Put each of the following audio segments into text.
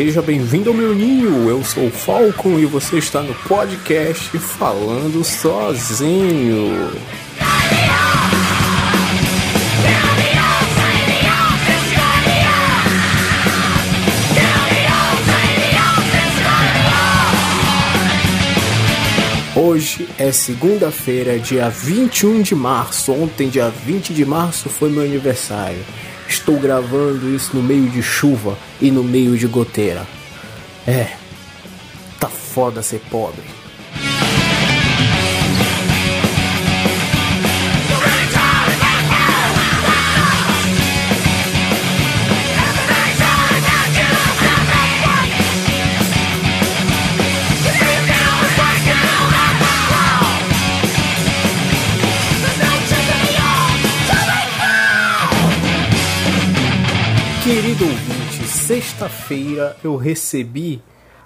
Seja bem-vindo ao meu ninho. Eu sou o Falcon e você está no podcast falando sozinho. Hoje é segunda-feira, dia 21 de março. Ontem, dia 20 de março, foi meu aniversário. Estou gravando isso no meio de chuva e no meio de goteira. É, tá foda ser pobre. Querido ouvinte, sexta-feira eu recebi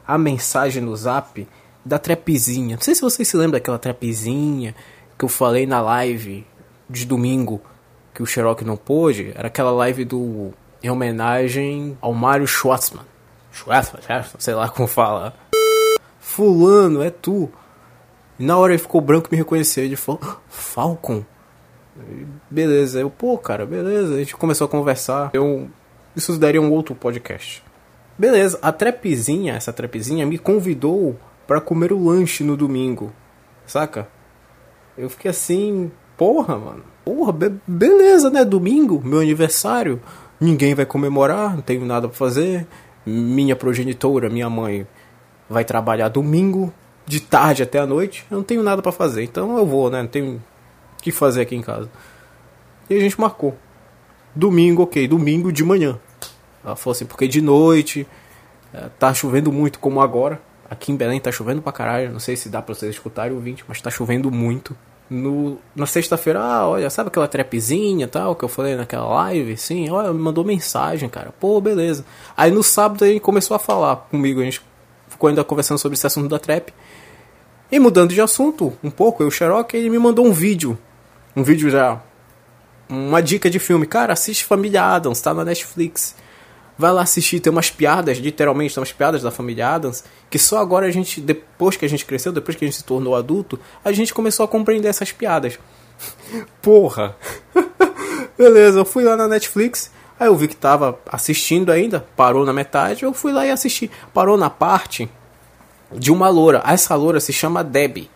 a mensagem no zap da Trapzinha. Não sei se vocês se lembram daquela Trapzinha que eu falei na live de domingo que o Xerox não pôde. Era aquela live do em homenagem ao Mário Schwartzman. Schwartzman, sei lá como fala. Fulano, é tu. Na hora ele ficou branco e me reconheceu. Ele falou: Falcon. Beleza, eu, pô, cara, beleza. A gente começou a conversar. Eu isso daria um outro podcast. Beleza, a trepezinha, essa trepezinha me convidou para comer o lanche no domingo. Saca? Eu fiquei assim, porra, mano. Porra, be beleza, né? Domingo, meu aniversário. Ninguém vai comemorar, não tenho nada pra fazer. Minha progenitora, minha mãe, vai trabalhar domingo, de tarde até a noite. Eu não tenho nada para fazer, então eu vou, né? Não tenho o que fazer aqui em casa. E a gente marcou. Domingo, ok, domingo de manhã. Assim, porque de noite é, tá chovendo muito como agora. Aqui em Belém tá chovendo pra caralho. Não sei se dá pra vocês escutarem o ouvinte, mas tá chovendo muito. No, na sexta-feira, ah, olha, sabe aquela trapzinha tal que eu falei naquela live? Sim, olha, me mandou mensagem, cara. Pô, beleza. Aí no sábado ele começou a falar comigo, a gente ficou ainda conversando sobre esse assunto da trap. E mudando de assunto um pouco, eu, o Xerox, ele me mandou um vídeo. Um vídeo já uma dica de filme. Cara, assiste Família Adams, tá na Netflix. Vai lá assistir, tem umas piadas, literalmente, tem umas piadas da família Adams, que só agora a gente, depois que a gente cresceu, depois que a gente se tornou adulto, a gente começou a compreender essas piadas. Porra! Beleza, eu fui lá na Netflix, aí eu vi que tava assistindo ainda, parou na metade, eu fui lá e assisti. Parou na parte de uma loura. Essa loura se chama Debbie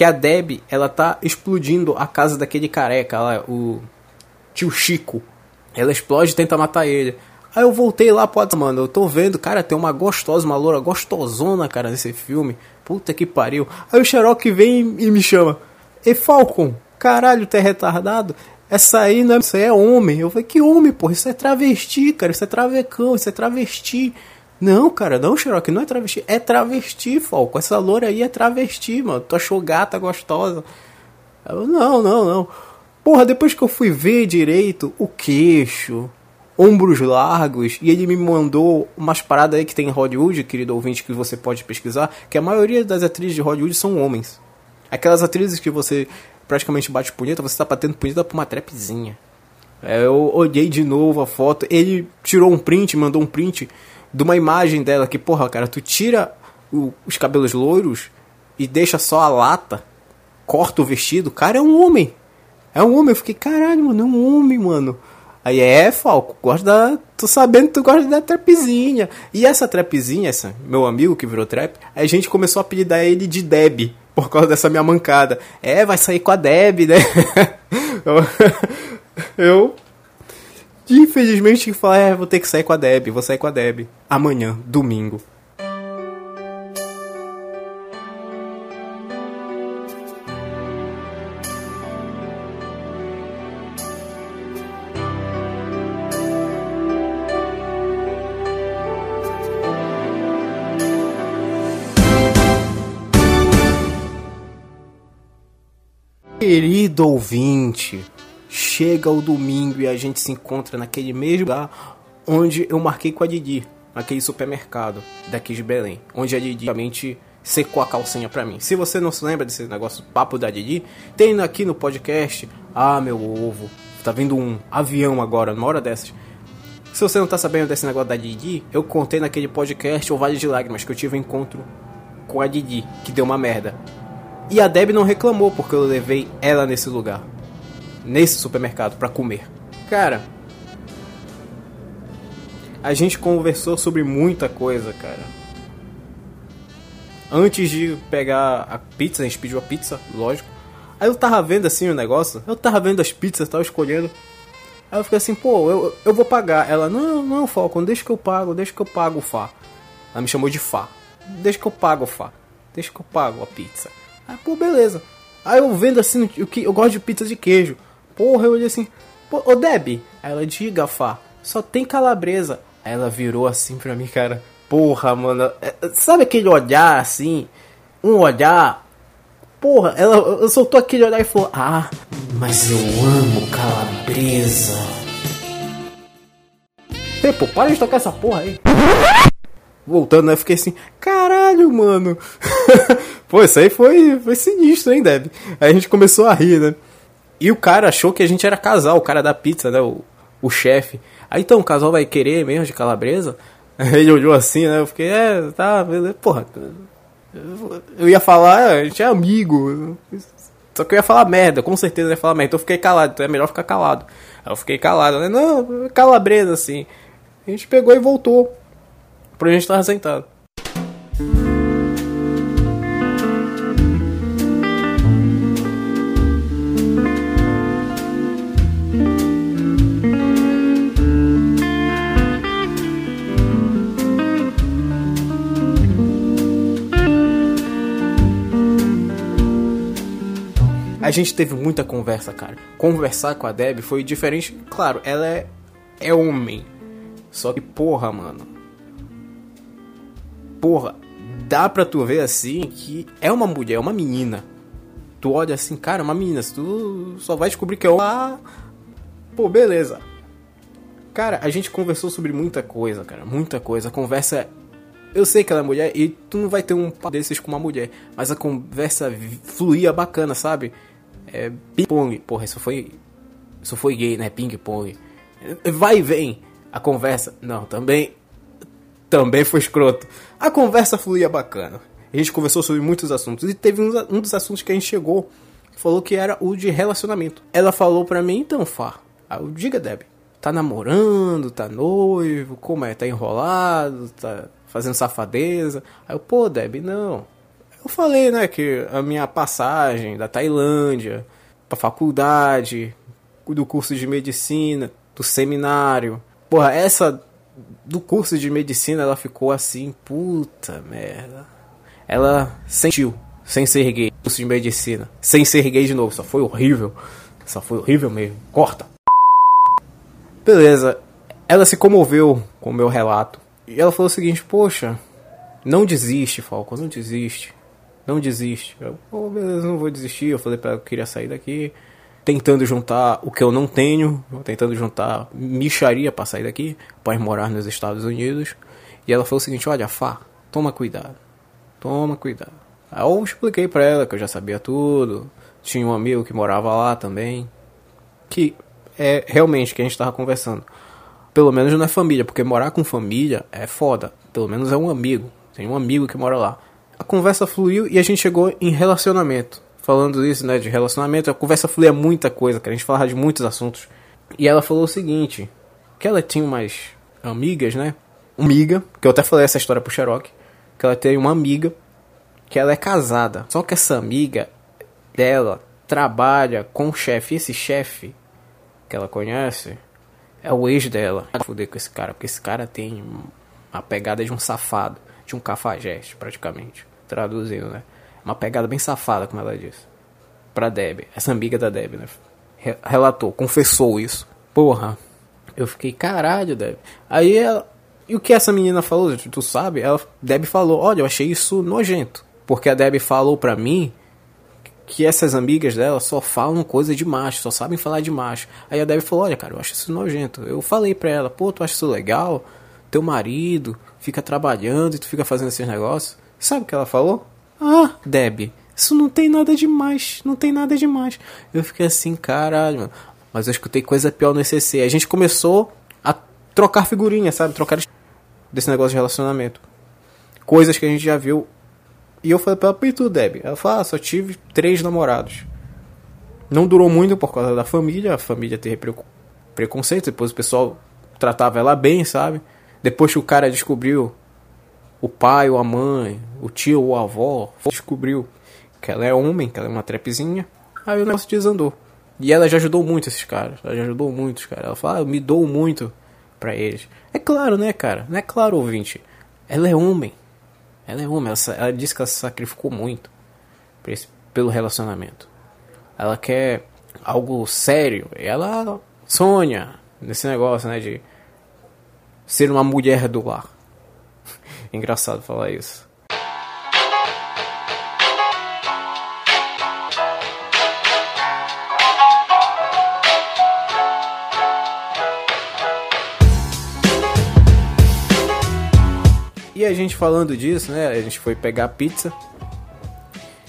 que a Deb, ela tá explodindo a casa daquele careca lá, o tio Chico. Ela explode e tenta matar ele. Aí eu voltei lá, pode, mano, eu tô vendo, cara, tem uma gostosa, uma loura gostosona, cara, nesse filme. Puta que pariu. Aí o Xerox vem e me chama. E Falcon, caralho, tu é retardado? Essa aí não é, isso aí é homem. Eu falei, que homem, porra? Isso é travesti, cara, isso é travecão, isso é travesti. Não, cara, não, Xerox, não é travesti. É travesti, Falco. Essa loura aí é travesti, mano. Tu achou gata gostosa. Eu, não, não, não. Porra, depois que eu fui ver direito o queixo, ombros largos, e ele me mandou umas paradas aí que tem em Hollywood, querido ouvinte, que você pode pesquisar, que a maioria das atrizes de Hollywood são homens. Aquelas atrizes que você praticamente bate punheta, você tá batendo punheta pra uma trapzinha. É, eu olhei de novo a foto, ele tirou um print, mandou um print de uma imagem dela que, porra, cara, tu tira o, os cabelos loiros e deixa só a lata, corta o vestido, cara, é um homem. É um homem. Eu fiquei, caralho, mano, é um homem, mano. Aí é, Falco, gosta da. Tô sabendo que tu gosta da trapzinha. E essa trapzinha, essa, meu amigo que virou trap, a gente começou a apelidar ele de Deb, por causa dessa minha mancada. É, vai sair com a Deb, né? eu Infelizmente falar, é, vou ter que sair com a Deb, vou sair com a Deb. Amanhã, domingo. Querido ouvinte, chega o domingo e a gente se encontra naquele mesmo lugar onde eu marquei com a Didi, naquele supermercado daqui de Belém, onde a Didi realmente secou a calcinha pra mim. Se você não se lembra desse negócio papo da Didi, tem aqui no podcast, ah meu ovo, tá vindo um avião agora, numa hora dessas. Se você não tá sabendo desse negócio da Didi, eu contei naquele podcast O Vale de Lágrimas que eu tive um encontro com a Didi, que deu uma merda. E a Deb não reclamou porque eu levei ela nesse lugar, nesse supermercado para comer. Cara, a gente conversou sobre muita coisa, cara. Antes de pegar a pizza, a gente pediu a pizza, lógico. Aí eu tava vendo assim o negócio, eu tava vendo as pizzas, tava escolhendo. Aí eu fiquei assim, pô, eu, eu vou pagar. Ela, não, não, Falcon, deixa que eu pago, deixa que eu pago o Fá. Ela me chamou de Fá. Deixa que eu pago o Fá. Deixa que eu pago a pizza. Aí, pô, beleza. Aí eu vendo assim, o que eu gosto de pizza de queijo. Porra, eu olhei assim, pô, ô Deb. Aí ela, diga, Fá, só tem calabresa. Aí ela virou assim pra mim, cara. Porra, mano. É, sabe aquele olhar assim? Um olhar. Porra, ela soltou aquele olhar e falou: Ah, mas eu amo calabresa. Pô, para de tocar essa porra aí. Voltando, né? Eu fiquei assim, caralho, mano. pô, isso aí foi, foi sinistro, hein, Deb? Aí a gente começou a rir, né? E o cara achou que a gente era casal, o cara da pizza, né? O, o chefe. Aí então, o casal vai querer mesmo de calabresa? Ele olhou assim, né? Eu fiquei, é, tá, beleza. Porra, eu ia falar, a gente é amigo. Só que eu ia falar merda, com certeza eu ia falar merda. Então eu fiquei calado, então é melhor ficar calado. Aí eu fiquei calado, né? Não, calabresa assim. A gente pegou e voltou. Pra gente estar sentado. A gente teve muita conversa, cara. Conversar com a Deb foi diferente. Claro, ela é, é homem. Só que, porra, mano. Porra, dá pra tu ver assim que é uma mulher, é uma menina. Tu olha assim, cara, é uma menina. Tu só vai descobrir que é uma. Pô, beleza. Cara, a gente conversou sobre muita coisa, cara. Muita coisa. A conversa eu sei que ela é mulher e tu não vai ter um papo desses com uma mulher, mas a conversa fluía bacana, sabe? É, ping-pong, porra, isso foi. Isso foi gay, né? Ping-pong. Vai e vem a conversa. Não, também. Também foi escroto. A conversa fluía bacana. A gente conversou sobre muitos assuntos. E teve um, um dos assuntos que a gente chegou. Falou que era o de relacionamento. Ela falou pra mim, então, Fá. Eu diga, Deb. Tá namorando, tá noivo, como é? Tá enrolado, tá fazendo safadeza. Aí eu, pô, Deb, não. Eu falei, né, que a minha passagem da Tailândia pra faculdade, do curso de medicina, do seminário. Porra, essa do curso de medicina ela ficou assim, puta merda. Ela sentiu, sem ser gay, curso de medicina, sem ser gay de novo, só foi horrível. Só foi horrível mesmo. Corta. Beleza. Ela se comoveu com o meu relato. E ela falou o seguinte: Poxa, não desiste, Falco, não desiste não desiste. Eu, oh, beleza, não vou desistir. Eu falei para ela que eu queria sair daqui. Tentando juntar o que eu não tenho, tentando juntar micharia para sair daqui, para morar nos Estados Unidos. E ela falou o seguinte: Olha, Fá, toma cuidado, toma cuidado. Aí eu expliquei para ela que eu já sabia tudo. Tinha um amigo que morava lá também. Que é realmente que a gente tava conversando. Pelo menos não é família, porque morar com família é foda. Pelo menos é um amigo. Tem um amigo que mora lá a conversa fluiu e a gente chegou em relacionamento. Falando isso, né, de relacionamento, a conversa fluía muita coisa, cara. A gente falava de muitos assuntos. E ela falou o seguinte: que ela tinha umas amigas, né? Amiga, que eu até falei essa história pro Cherokee, que ela tem uma amiga que ela é casada. Só que essa amiga dela trabalha com o chefe. E esse chefe que ela conhece é o ex dela. Foder com esse cara, porque esse cara tem a pegada de um safado, de um cafajeste, praticamente traduzindo, né? Uma pegada bem safada, como ela disse. Pra Deb, essa amiga da Deb, né? Relatou, confessou isso. Porra, eu fiquei, caralho, Deb. Aí ela. E o que essa menina falou, tu sabe? Ela, Deb falou, olha, eu achei isso nojento. Porque a Deb falou pra mim que essas amigas dela só falam coisa de macho, só sabem falar de macho. Aí a Deb falou, olha, cara, eu acho isso nojento. Eu falei pra ela, pô, tu acha isso legal? Teu marido fica trabalhando e tu fica fazendo esses negócios. Sabe o que ela falou? Ah, Deb, isso não tem nada demais, não tem nada demais. Eu fiquei assim, caralho, mano. Mas eu escutei coisa pior no ECC. A gente começou a trocar figurinha, sabe? Trocar desse negócio de relacionamento. Coisas que a gente já viu. E eu falei pra ela, e tu, Deb? Ela falou, ah, só tive três namorados. Não durou muito por causa da família, a família teve preconceito, depois o pessoal tratava ela bem, sabe? Depois que o cara descobriu, o pai ou a mãe, o tio ou a avó, descobriu que ela é homem, que ela é uma trepezinha, aí o negócio desandou. E ela já ajudou muito esses caras, ela já ajudou muito os caras. Ela fala, ah, eu me dou muito para eles. É claro, né, cara? Não é claro, ouvinte. Ela é homem. Ela é homem. Ela, ela disse que ela se sacrificou muito esse, pelo relacionamento. Ela quer algo sério. Ela sonha nesse negócio, né, de ser uma mulher do lar. Engraçado falar isso. E a gente falando disso, né? A gente foi pegar a pizza.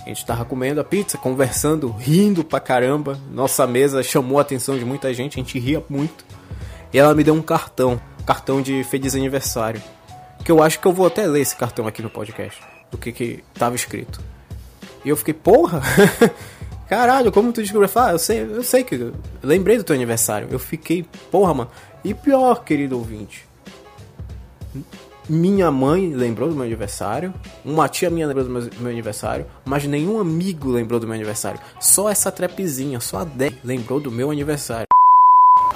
A gente tava comendo a pizza, conversando, rindo pra caramba. Nossa mesa chamou a atenção de muita gente, a gente ria muito. E ela me deu um cartão, cartão de feliz aniversário. Que eu acho que eu vou até ler esse cartão aqui no podcast. Do que que tava escrito. E eu fiquei, porra! Caralho, como tu descobriu? Ah, eu sei, eu sei que. Lembrei do teu aniversário. Eu fiquei, porra, mano. E pior, querido ouvinte. Minha mãe lembrou do meu aniversário, uma tia minha lembrou do meu, meu aniversário, mas nenhum amigo lembrou do meu aniversário. Só essa trepezinha, só a Dé lembrou do meu aniversário.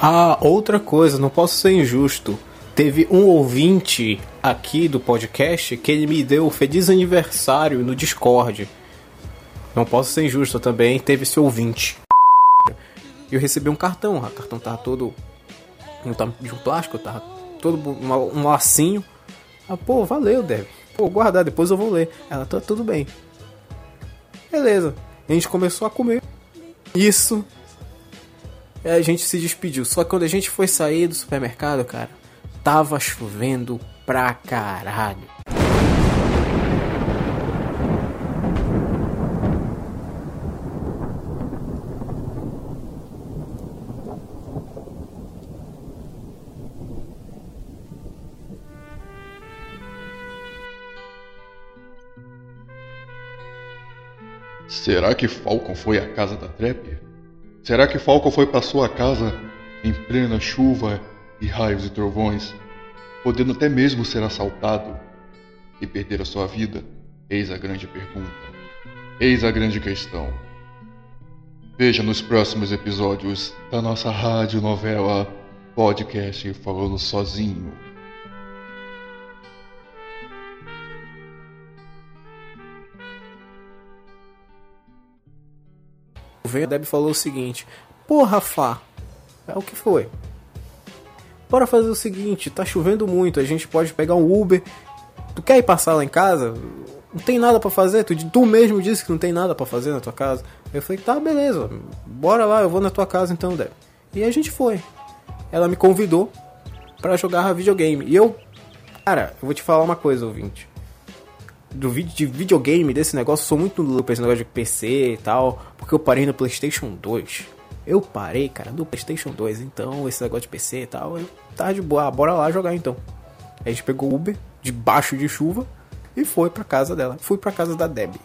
Ah, outra coisa, não posso ser injusto. Teve um ouvinte aqui do podcast que ele me deu feliz aniversário no Discord. Não posso ser injusto também, teve esse ouvinte. Eu recebi um cartão, o cartão tava todo de um plástico, tava todo um lacinho ah, pô, valeu, Deb. Pô, guardar, depois eu vou ler. Ela, tá tudo bem. Beleza. A gente começou a comer. Isso. E a gente se despediu. Só que quando a gente foi sair do supermercado, cara, tava chovendo pra caralho. Será que Falcon foi à casa da Trap? Será que Falcon foi para sua casa em plena chuva e raios e trovões, podendo até mesmo ser assaltado e perder a sua vida? Eis a grande pergunta. Eis a grande questão. Veja nos próximos episódios da nossa rádio novela podcast falando sozinho. a Deb falou o seguinte: Porra, Fá, é o que foi? Bora fazer o seguinte: tá chovendo muito, a gente pode pegar um Uber. Tu quer ir passar lá em casa? Não tem nada para fazer? Tu, tu mesmo disse que não tem nada para fazer na tua casa. Eu falei: Tá, beleza, bora lá, eu vou na tua casa então, Deb. E a gente foi. Ela me convidou para jogar videogame. E eu, cara, eu vou te falar uma coisa, ouvinte do vídeo de videogame desse negócio, sou muito louco esse negócio de PC e tal, porque eu parei no PlayStation 2. Eu parei, cara, no PlayStation 2, então esse negócio de PC e tal, eu tava de boa, ah, bora lá jogar então. A gente pegou o Uber debaixo de chuva e foi pra casa dela. Fui pra casa da Debbie.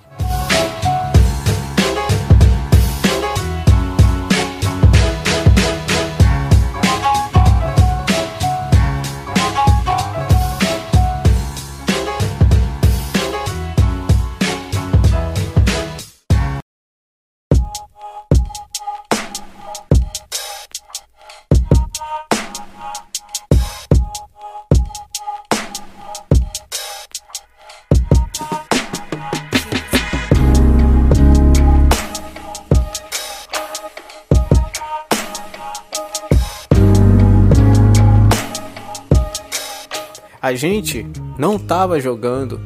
A gente não tava jogando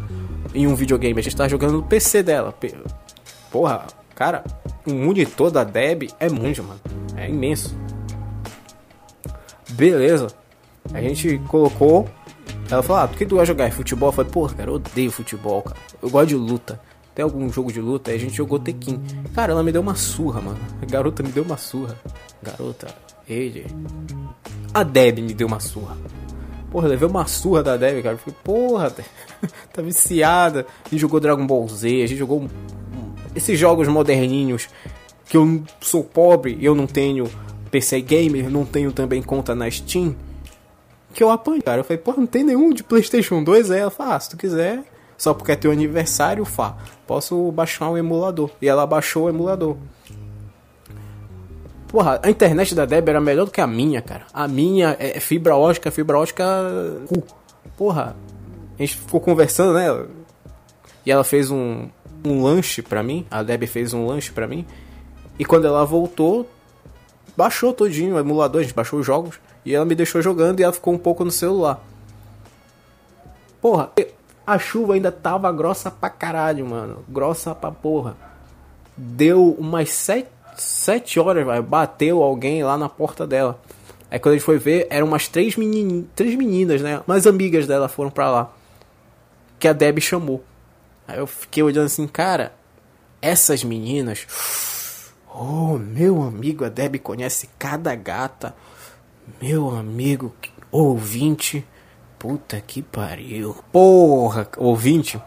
em um videogame, a gente tava jogando no PC dela. Porra, cara, o monitor da Deb é muito, mano. É imenso. Beleza. A gente colocou. Ela falou: Ah, por que tu vai jogar futebol? Eu falei: Porra, cara, eu odeio futebol, cara. Eu gosto de luta. Tem algum jogo de luta? Aí a gente jogou Tekken. Cara, ela me deu uma surra, mano. A garota me deu uma surra. Garota, ele. A Deb me deu uma surra. Porra, levei uma surra da Debbie, cara. Fiquei, porra, tá viciada. A gente jogou Dragon Ball Z, a gente jogou esses jogos moderninhos que eu sou pobre eu não tenho PC Gamer, não tenho também conta na Steam. Que eu apanho, cara. Eu falei, porra, não tem nenhum de PlayStation 2? Aí ela falou, ah, se tu quiser, só porque é teu aniversário, Fá, posso baixar um emulador. E ela baixou o emulador. Porra, a internet da Deb era melhor do que a minha, cara. A minha é fibra ótica, fibra ótica. Porra, a gente ficou conversando, né? E ela fez um, um lanche pra mim. A Deb fez um lanche pra mim. E quando ela voltou, baixou todinho o emulador, a gente baixou os jogos. E ela me deixou jogando e ela ficou um pouco no celular. Porra, a chuva ainda tava grossa pra caralho, mano. Grossa pra porra. Deu umas sete sete horas, vai, bateu alguém lá na porta dela. Aí quando a gente foi ver, eram umas três, menin três meninas, né? Umas amigas dela foram pra lá. Que a Deb chamou. Aí eu fiquei olhando assim, cara, essas meninas. Oh, meu amigo, a Deb conhece cada gata. Meu amigo, ouvinte. Puta que pariu. Porra, ouvinte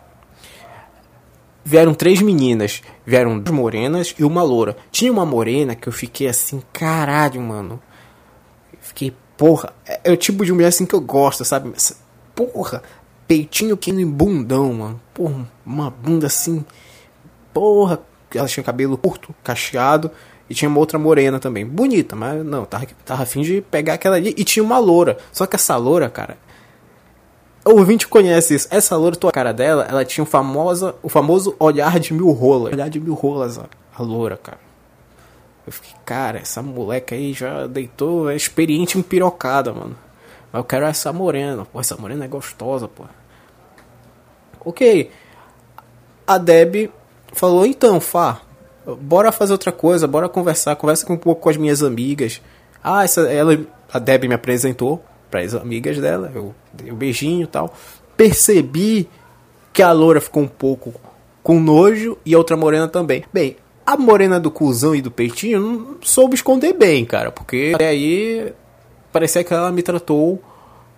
vieram três meninas. Vieram duas morenas e uma loura. Tinha uma morena que eu fiquei assim, caralho, mano. Fiquei, porra. É, é o tipo de mulher assim que eu gosto, sabe? Porra, peitinho pequeno e bundão, mano. Porra, uma bunda assim. Porra, ela tinha cabelo curto, cacheado. E tinha uma outra morena também. Bonita, mas não, tava, tava afim de pegar aquela ali. E tinha uma loura. Só que essa loura, cara, o ouvinte conhece isso. Essa loura, tua cara dela, ela tinha o, famosa, o famoso olhar de mil rolas. Olhar de mil rolas, a, loura, cara. Eu fiquei, cara, essa moleca aí já deitou, é experiente em pirocada, mano. Mas eu quero essa morena. Pô, essa morena é gostosa, pô. Ok. A Deb falou, então, Fá, bora fazer outra coisa, bora conversar. Conversa um pouco com as minhas amigas. Ah, essa, ela, a Deb me apresentou para as amigas dela, eu dei um beijinho e tal. Percebi que a loura ficou um pouco com nojo e a outra morena também. Bem, a morena do cuzão e do peitinho não soube esconder bem, cara, porque até aí parecia que ela me tratou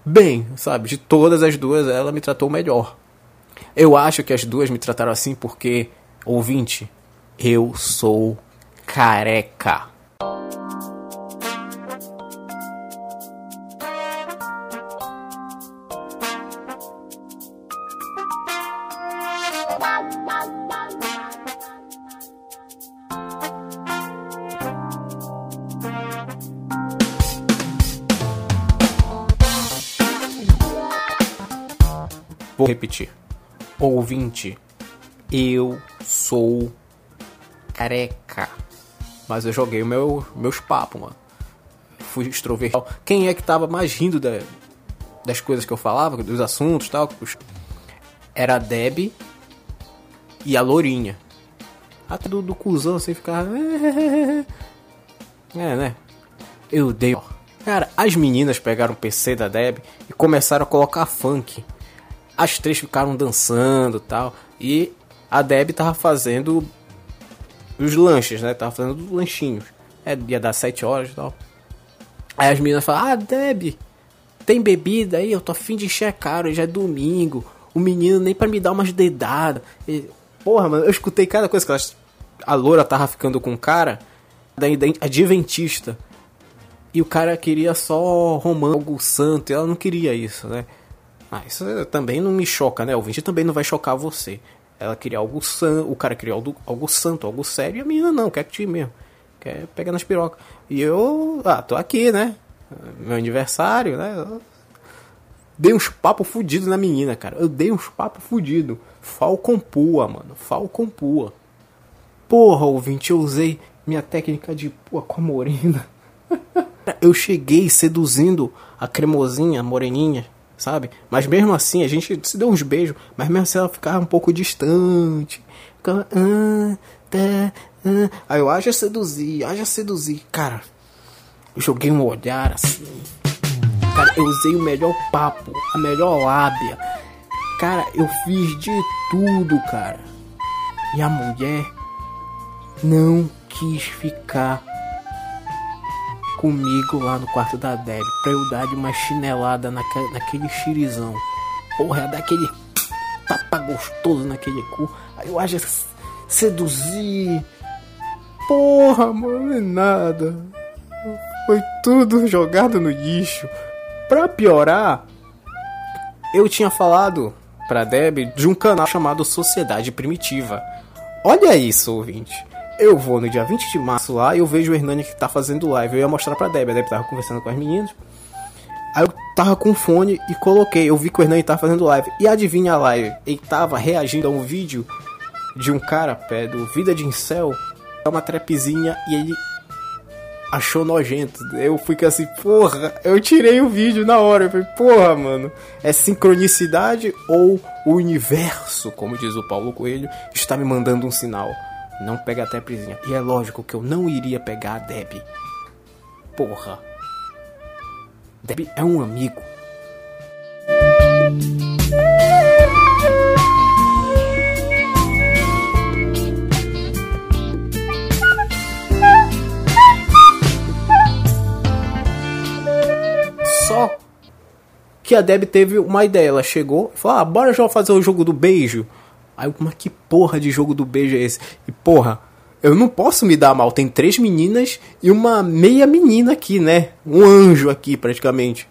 bem, sabe? De todas as duas, ela me tratou melhor. Eu acho que as duas me trataram assim porque, ouvinte, eu sou careca. Repetir. Ouvinte, eu sou careca. Mas eu joguei meu, meus papos, mano. Fui extrovertido. Quem é que tava mais rindo da, das coisas que eu falava, dos assuntos e tal? Era a Deb e a Lourinha. Até do, do cuzão assim ficar. É, né? Eu dei. Cara, as meninas pegaram o PC da Deb e começaram a colocar funk. As três ficaram dançando tal. E a Deb tava fazendo os lanches, né? Tava fazendo os lanchinhos. É, ia dar sete horas e tal. Aí as meninas falam, ah, Deb, tem bebida aí? Eu tô afim de cara, já é domingo. O menino nem para me dar umas dedadas. E, porra, mano, eu escutei cada coisa que elas... A loura tava ficando com o cara da adventista. E o cara queria só romance, algo santo. E ela não queria isso, né? Ah, isso também não me choca, né? O ouvinte também não vai chocar você. Ela queria algo santo, o cara queria algo, algo santo, algo sério, e a menina não, quer te mesmo. Quer pegar nas pirocas. E eu, ah, tô aqui, né? Meu aniversário, né? Eu dei uns papos fudidos na menina, cara. Eu dei uns papos fudidos. Falcon Pua, mano. Falcon Pua. Porra, ouvinte, eu usei minha técnica de pua com a morena. eu cheguei seduzindo a cremosinha, a moreninha sabe? Mas mesmo assim, a gente se deu uns beijos, mas mesmo assim ela ficava um pouco distante. Ficava, ah, tá, ah. Aí eu haja seduzir, haja seduzir. Cara, eu joguei um olhar assim. Cara, eu usei o melhor papo, a melhor lábia. Cara, eu fiz de tudo, cara. E a mulher não quis ficar comigo lá no quarto da Deb pra eu dar de uma chinelada naquele, naquele xirizão. Porra, daquele tapa gostoso naquele cu. Aí eu acho seduzir. Porra, mano, é nada. Foi tudo jogado no lixo. Pra piorar, eu tinha falado pra Deb de um canal chamado Sociedade Primitiva. Olha isso, ouvinte. Eu vou no dia 20 de março lá e eu vejo o Hernani que tá fazendo live. Eu ia mostrar pra Deb, a Deb tava conversando com as meninas. Aí eu tava com fone e coloquei. Eu vi que o Hernani tava fazendo live. E adivinha a live? Ele tava reagindo a um vídeo de um cara pé do Vida de Incel. É uma trapzinha e ele achou nojento. Eu fiquei assim, porra, eu tirei o vídeo na hora. Eu falei, porra, mano, é sincronicidade ou o universo, como diz o Paulo Coelho, está me mandando um sinal. Não pega a Trepizinha. E é lógico que eu não iria pegar a Deb. Porra. Deb é um amigo. Só que a Deb teve uma ideia. Ela chegou e falou: Ah, bora já fazer o jogo do beijo. Aí mas que porra de jogo do beijo é esse? E porra, eu não posso me dar mal. Tem três meninas e uma meia menina aqui, né? Um anjo aqui, praticamente.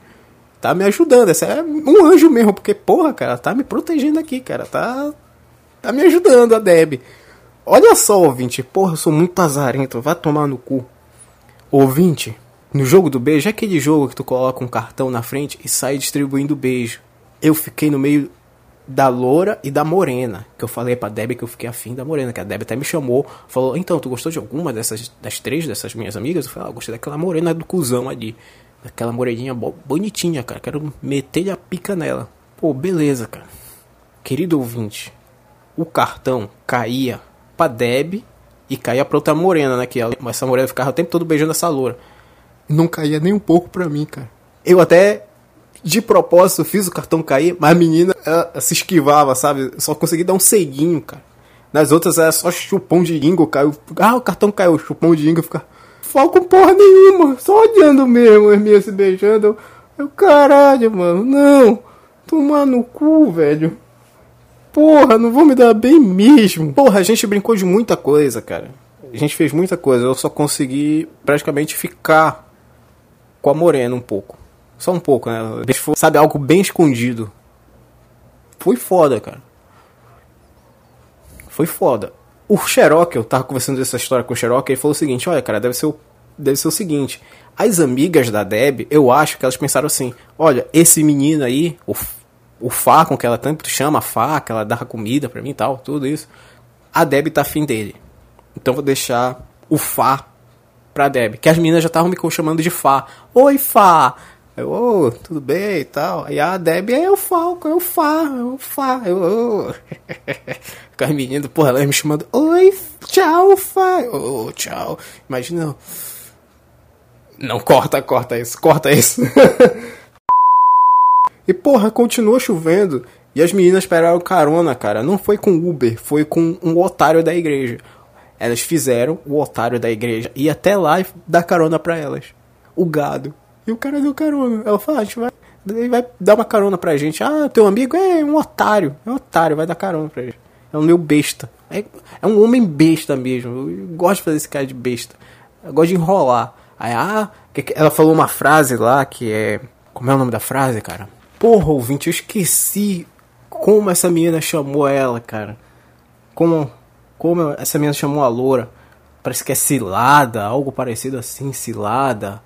Tá me ajudando. Essa é um anjo mesmo, porque, porra, cara, tá me protegendo aqui, cara. Tá. Tá me ajudando a Deb. Olha só, ouvinte. Porra, eu sou muito azarento. Vai tomar no cu. Ouvinte, no jogo do beijo, é aquele jogo que tu coloca um cartão na frente e sai distribuindo beijo. Eu fiquei no meio da loura e da morena. Que eu falei pra Deb que eu fiquei afim da morena. Que a Deb até me chamou. Falou, então, tu gostou de alguma dessas das três dessas minhas amigas? Eu falei, ah, gostei daquela morena do cuzão ali. Daquela moreninha bonitinha, cara. Quero meter a pica nela. Pô, beleza, cara. Querido ouvinte, o cartão caía pra Deb e caía pra outra morena, né? Que essa morena ficava o tempo todo beijando essa loura. Não caía nem um pouco pra mim, cara. Eu até de propósito fiz o cartão cair, mas a menina ela, se esquivava, sabe? Só consegui dar um ceguinho, cara. Nas outras era só chupão de língua, caiu. Ah, o cartão caiu, chupão de língua, fica. Falco porra nenhuma, só olhando mesmo, as minhas se beijando. Eu, caralho, mano, não. Tomar no cu, velho. Porra, não vou me dar bem mesmo. Porra, a gente brincou de muita coisa, cara. A gente fez muita coisa. Eu só consegui praticamente ficar com a Morena um pouco. Só um pouco, né? Sabe, algo bem escondido. Foi foda, cara. Foi foda. O Xerox, eu tava conversando essa história com o Xerox, ele falou o seguinte: olha, cara, deve ser o, deve ser o seguinte. As amigas da Deb, eu acho que elas pensaram assim: olha, esse menino aí, o, o Fá, com que ela tanto chama Fá, que ela dava comida pra mim e tal, tudo isso. A Deb tá afim dele. Então vou deixar o Fá pra Deb. Que as meninas já estavam me chamando de Fá. Oi, Fá! Eu, oh, tudo bem e tal. Aí a Deb é o Falco, é o Fá, é o Fá. Eu, oh. Com as meninas, porra, elas me chamando, oi, tchau, Fá. Oh, tchau. Imagina. Não, corta, corta isso, corta isso. e porra, continua chovendo. E as meninas esperaram carona, cara. Não foi com Uber, foi com um otário da igreja. Elas fizeram o otário da igreja ir até lá e dar carona pra elas. O gado. E o cara deu carona. Ela falou, ah, a gente vai. Ele vai dar uma carona pra gente. Ah, teu amigo é um otário. É um otário, vai dar carona pra gente. É um meu besta. É, é um homem besta mesmo. Eu gosto de fazer esse cara de besta. Eu gosto de enrolar. Aí, ah, ela falou uma frase lá que é. Como é o nome da frase, cara? Porra, ouvinte, eu esqueci como essa menina chamou ela, cara. Como, como essa menina chamou a loura. Parece que é cilada, algo parecido assim, cilada.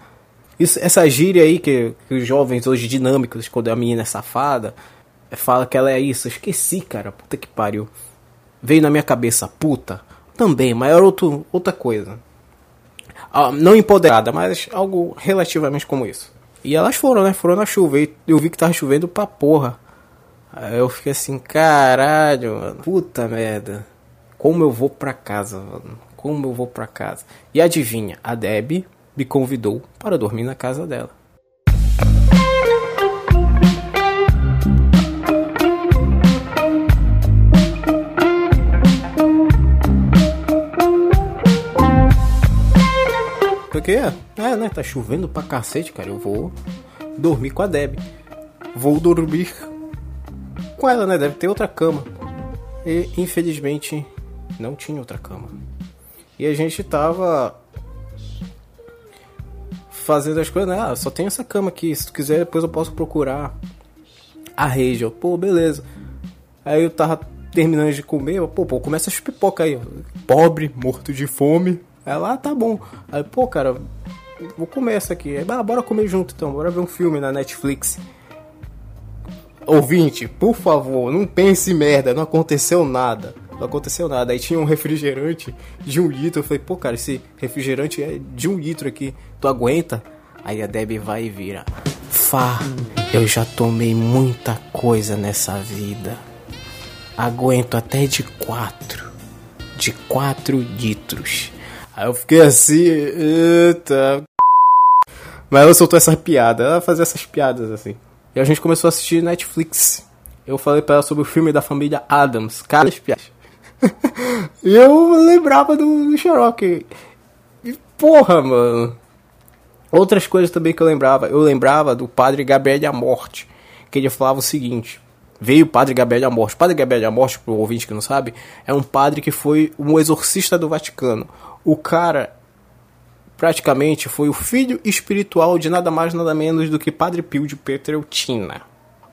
Isso, essa gíria aí que, que, os jovens hoje dinâmicos, quando a menina é safada, fala que ela é isso. Esqueci, cara. Puta que pariu. Veio na minha cabeça, puta. Também, mas era outro, outra coisa. Ah, não empoderada, mas algo relativamente como isso. E elas foram, né? Foram na chuva. E eu vi que tava chovendo pra porra. Aí eu fiquei assim, caralho, mano. Puta merda. Como eu vou pra casa, mano? Como eu vou pra casa? E adivinha, a Deb me convidou para dormir na casa dela. O que é? É, né? Tá chovendo pra cacete, cara. Eu vou dormir com a Deb. Vou dormir com ela, né? Deve ter outra cama. E infelizmente não tinha outra cama. E a gente tava fazendo as coisas, né? Ah, só tem essa cama aqui. Se tu quiser, depois eu posso procurar a rede. Pô, beleza. Aí eu tava terminando de comer, pô, pô, começa as pipoca aí, pobre, morto de fome. Ela, ah, tá bom. Aí, pô, cara, vou comer essa aqui. Aí, ah, bora comer junto então, bora ver um filme na Netflix. Ouvinte, por favor, não pense merda, não aconteceu nada. Não aconteceu nada. Aí tinha um refrigerante de um litro. Eu falei, pô, cara, esse refrigerante é de um litro aqui. Tu aguenta? Aí a Debbie vai e vira. Fá, eu já tomei muita coisa nessa vida. Aguento até de quatro. De quatro litros. Aí eu fiquei assim, eita. Mas ela soltou essa piada, ela fazia essas piadas assim. E a gente começou a assistir Netflix. Eu falei pra ela sobre o filme da família Adams, cara, as piadas. eu lembrava do, do. E porra, mano. Outras coisas também que eu lembrava. Eu lembrava do padre Gabriel da Morte. Que ele falava o seguinte: veio o padre Gabriel da Morte. O padre Gabriel da Morte, pro ouvinte que não sabe, é um padre que foi um exorcista do Vaticano. O cara praticamente foi o filho espiritual de nada mais nada menos do que Padre Pio de Petreutina.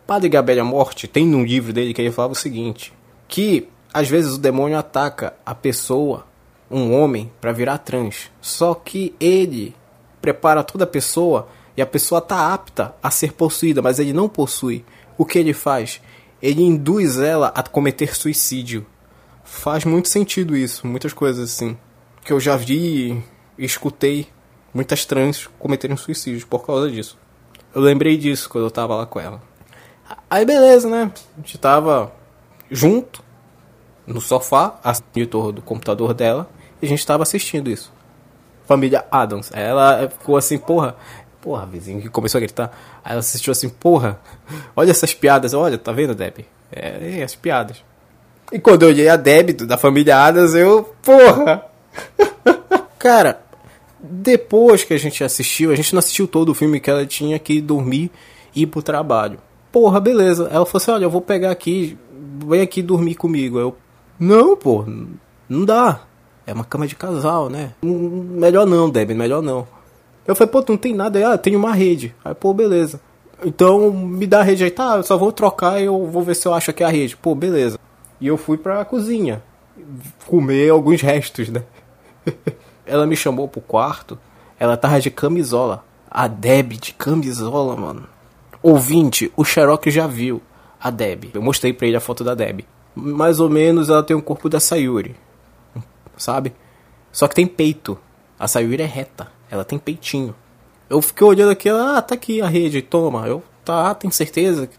Padre Gabriel da Morte tem num livro dele que ele falava o seguinte: que às vezes o demônio ataca a pessoa, um homem, para virar trans. Só que ele prepara toda a pessoa e a pessoa tá apta a ser possuída, mas ele não possui. O que ele faz? Ele induz ela a cometer suicídio. Faz muito sentido isso, muitas coisas assim. Que eu já vi e escutei muitas trans cometerem suicídio por causa disso. Eu lembrei disso quando eu tava lá com ela. Aí beleza, né? A gente tava junto no sofá, a monitor do computador dela, e a gente tava assistindo isso. Família Adams. Ela ficou assim, porra, porra, vizinho, que começou a gritar. Aí ela assistiu assim, porra, olha essas piadas, olha, tá vendo, Deb? É, é as piadas. E quando eu olhei a Deb da família Adams, eu, porra! Cara, depois que a gente assistiu, a gente não assistiu todo o filme que ela tinha que dormir e ir pro trabalho. Porra, beleza. Ela falou assim: olha, eu vou pegar aqui, vem aqui dormir comigo. Eu, não, pô, não dá. É uma cama de casal, né? Melhor não, Deb, melhor não. Eu falei, pô, tu não tem nada aí? Ah, tem uma rede. Aí, pô, beleza. Então, me dá a rede aí. Tá, eu só vou trocar e eu vou ver se eu acho aqui a rede. Pô, beleza. E eu fui pra cozinha. Comer alguns restos, né? ela me chamou pro quarto. Ela tava de camisola. A Deb de camisola, mano. Ouvinte, o Xerox já viu a Deb. Eu mostrei pra ele a foto da Deb mais ou menos ela tem o corpo da Sayuri. Sabe? Só que tem peito. A Sayuri é reta. Ela tem peitinho. Eu fiquei olhando aqui, ah, tá aqui a rede, toma. Eu, tá, tem certeza?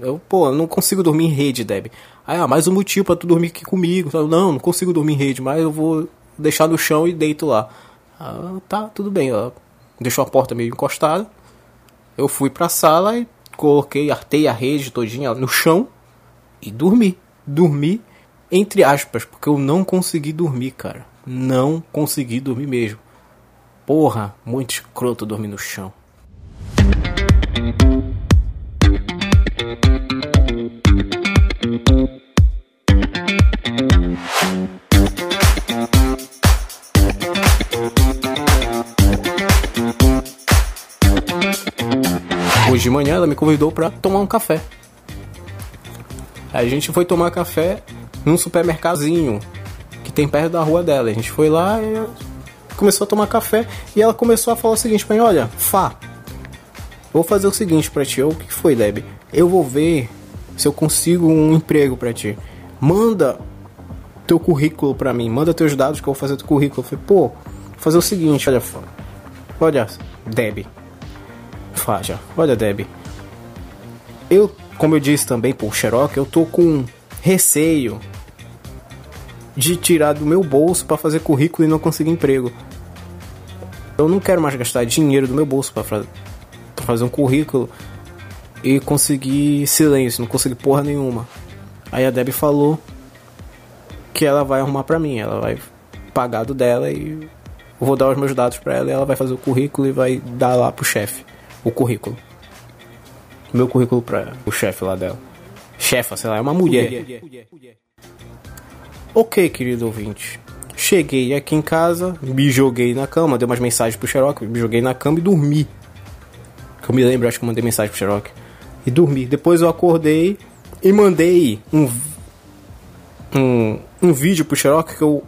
Eu, pô, não consigo dormir em rede, Deb. Ah, mais um motivo pra tu dormir aqui comigo. Eu, não, não consigo dormir em rede, mas eu vou deixar no chão e deito lá. Ah, tá, tudo bem. Ela deixou a porta meio encostada. Eu fui pra sala e coloquei, artei a rede todinha no chão e dormi dormir, entre aspas, porque eu não consegui dormir, cara. Não consegui dormir mesmo. Porra, muito escroto dormir no chão. Hoje de manhã ela me convidou para tomar um café. A gente foi tomar café num supermercadozinho que tem perto da rua dela. A gente foi lá e começou a tomar café e ela começou a falar o seguinte pra mim, olha, Fá, vou fazer o seguinte pra ti. o que foi, Deb? Eu vou ver se eu consigo um emprego pra ti. Manda teu currículo pra mim, manda teus dados que eu vou fazer teu currículo. Eu falei, pô, vou fazer o seguinte, olha, Fá, olha, Deb, Faja, olha, Deb, eu como eu disse também por Xerox, eu tô com receio de tirar do meu bolso para fazer currículo e não conseguir emprego. Eu não quero mais gastar dinheiro do meu bolso para fazer um currículo e conseguir silêncio, não conseguir porra nenhuma. Aí a Deb falou que ela vai arrumar pra mim, ela vai pagar do dela e eu vou dar os meus dados para ela e ela vai fazer o currículo e vai dar lá pro chefe o currículo. Meu currículo para o chefe lá dela. Chefa, sei lá, é uma mulher. Ok, querido ouvinte. Cheguei aqui em casa, me joguei na cama, dei umas mensagens pro Xerox, me joguei na cama e dormi. Que eu me lembro, acho que eu mandei mensagem pro Xerox. E dormi. Depois eu acordei e mandei um, um, um vídeo pro Xerox que eu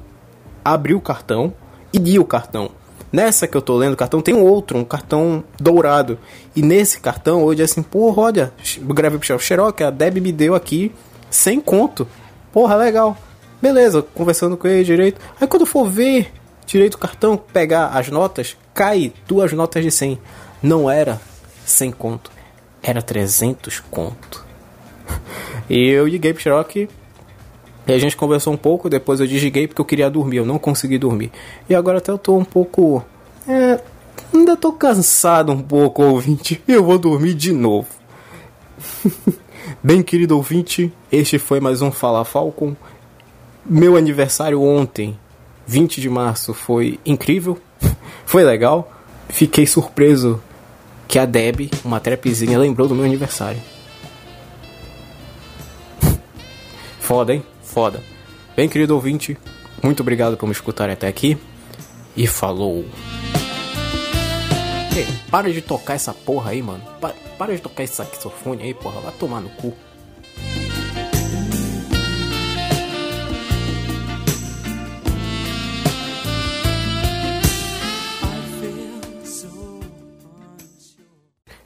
abri o cartão e li o cartão. Nessa que eu tô lendo o cartão tem um outro, um cartão dourado. E nesse cartão eu disse assim, porra, olha, gravei pro Xerox, a Deb me deu aqui sem conto. Porra, legal. Beleza, conversando com ele direito. Aí quando for ver direito o cartão, pegar as notas, cai duas notas de 100. Não era 100 conto, era 300 conto. e eu liguei pro Xerox e a gente conversou um pouco, depois eu desliguei porque eu queria dormir, eu não consegui dormir. E agora até eu tô um pouco. É, ainda tô cansado um pouco, ouvinte. Eu vou dormir de novo. Bem, querido ouvinte, este foi mais um Fala Falcon. Meu aniversário ontem, 20 de março, foi incrível. foi legal. Fiquei surpreso que a Deb, uma trepezinha, lembrou do meu aniversário. Foda, hein? Foda. Bem, querido ouvinte, muito obrigado por me escutar até aqui. E falou. Ei, para de tocar essa porra aí, mano. Pa para de tocar esse saxofone aí, porra. Vai tomar no cu.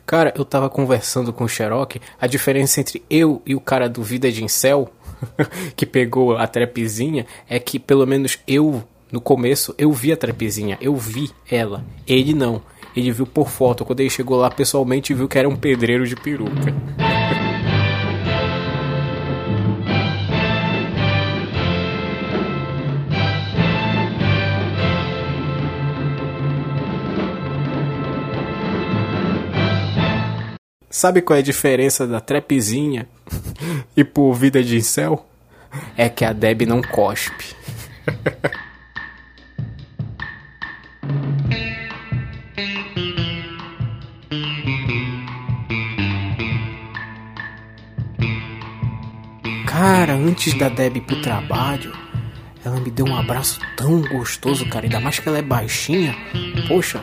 Cara, eu tava conversando com o Xerox, a diferença entre eu e o cara do Vida de Incel que pegou a trepezinha é que pelo menos eu no começo eu vi a trepezinha, eu vi ela. Ele não. Ele viu por foto. Quando ele chegou lá pessoalmente viu que era um pedreiro de peruca. Sabe qual é a diferença da trepezinha e por vida de incel? É que a Deb não cospe. Cara, antes da Deb ir pro trabalho, ela me deu um abraço tão gostoso, cara. Ainda mais que ela é baixinha. Poxa,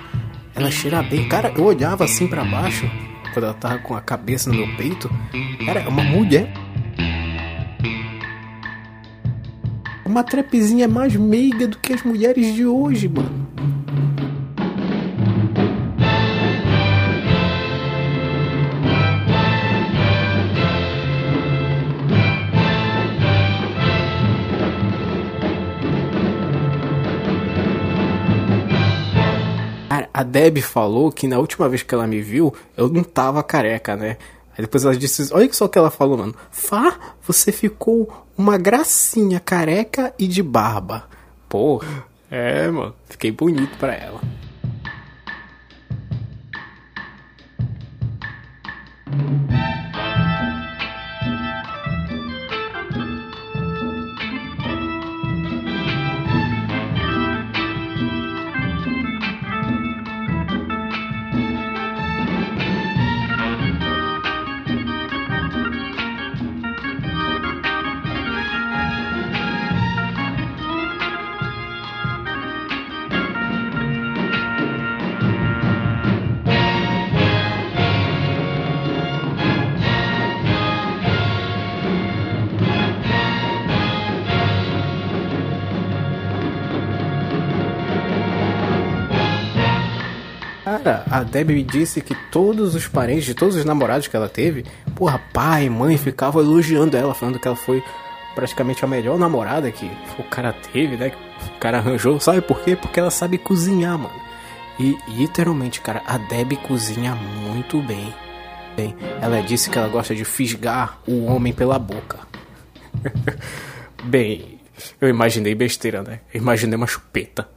ela cheira bem. Cara, eu olhava assim para baixo quando ela tava com a cabeça no meu peito, era uma mulher. Uma trepezinha mais meiga do que as mulheres de hoje, mano. A Deb falou que na última vez que ela me viu, eu não tava careca, né? Aí depois ela disse, olha só o que ela falou, mano. Fá, você ficou uma gracinha careca e de barba. Pô, é, mano, fiquei bonito pra ela. Cara, a Debbie disse que todos os parentes de todos os namorados que ela teve, porra, pai, mãe, ficavam elogiando ela, falando que ela foi praticamente a melhor namorada que o cara teve, né? Que o cara arranjou. Sabe por quê? Porque ela sabe cozinhar, mano. E literalmente, cara, a Debbie cozinha muito bem. Bem, ela disse que ela gosta de fisgar o homem pela boca. bem, eu imaginei besteira, né? Imaginei uma chupeta.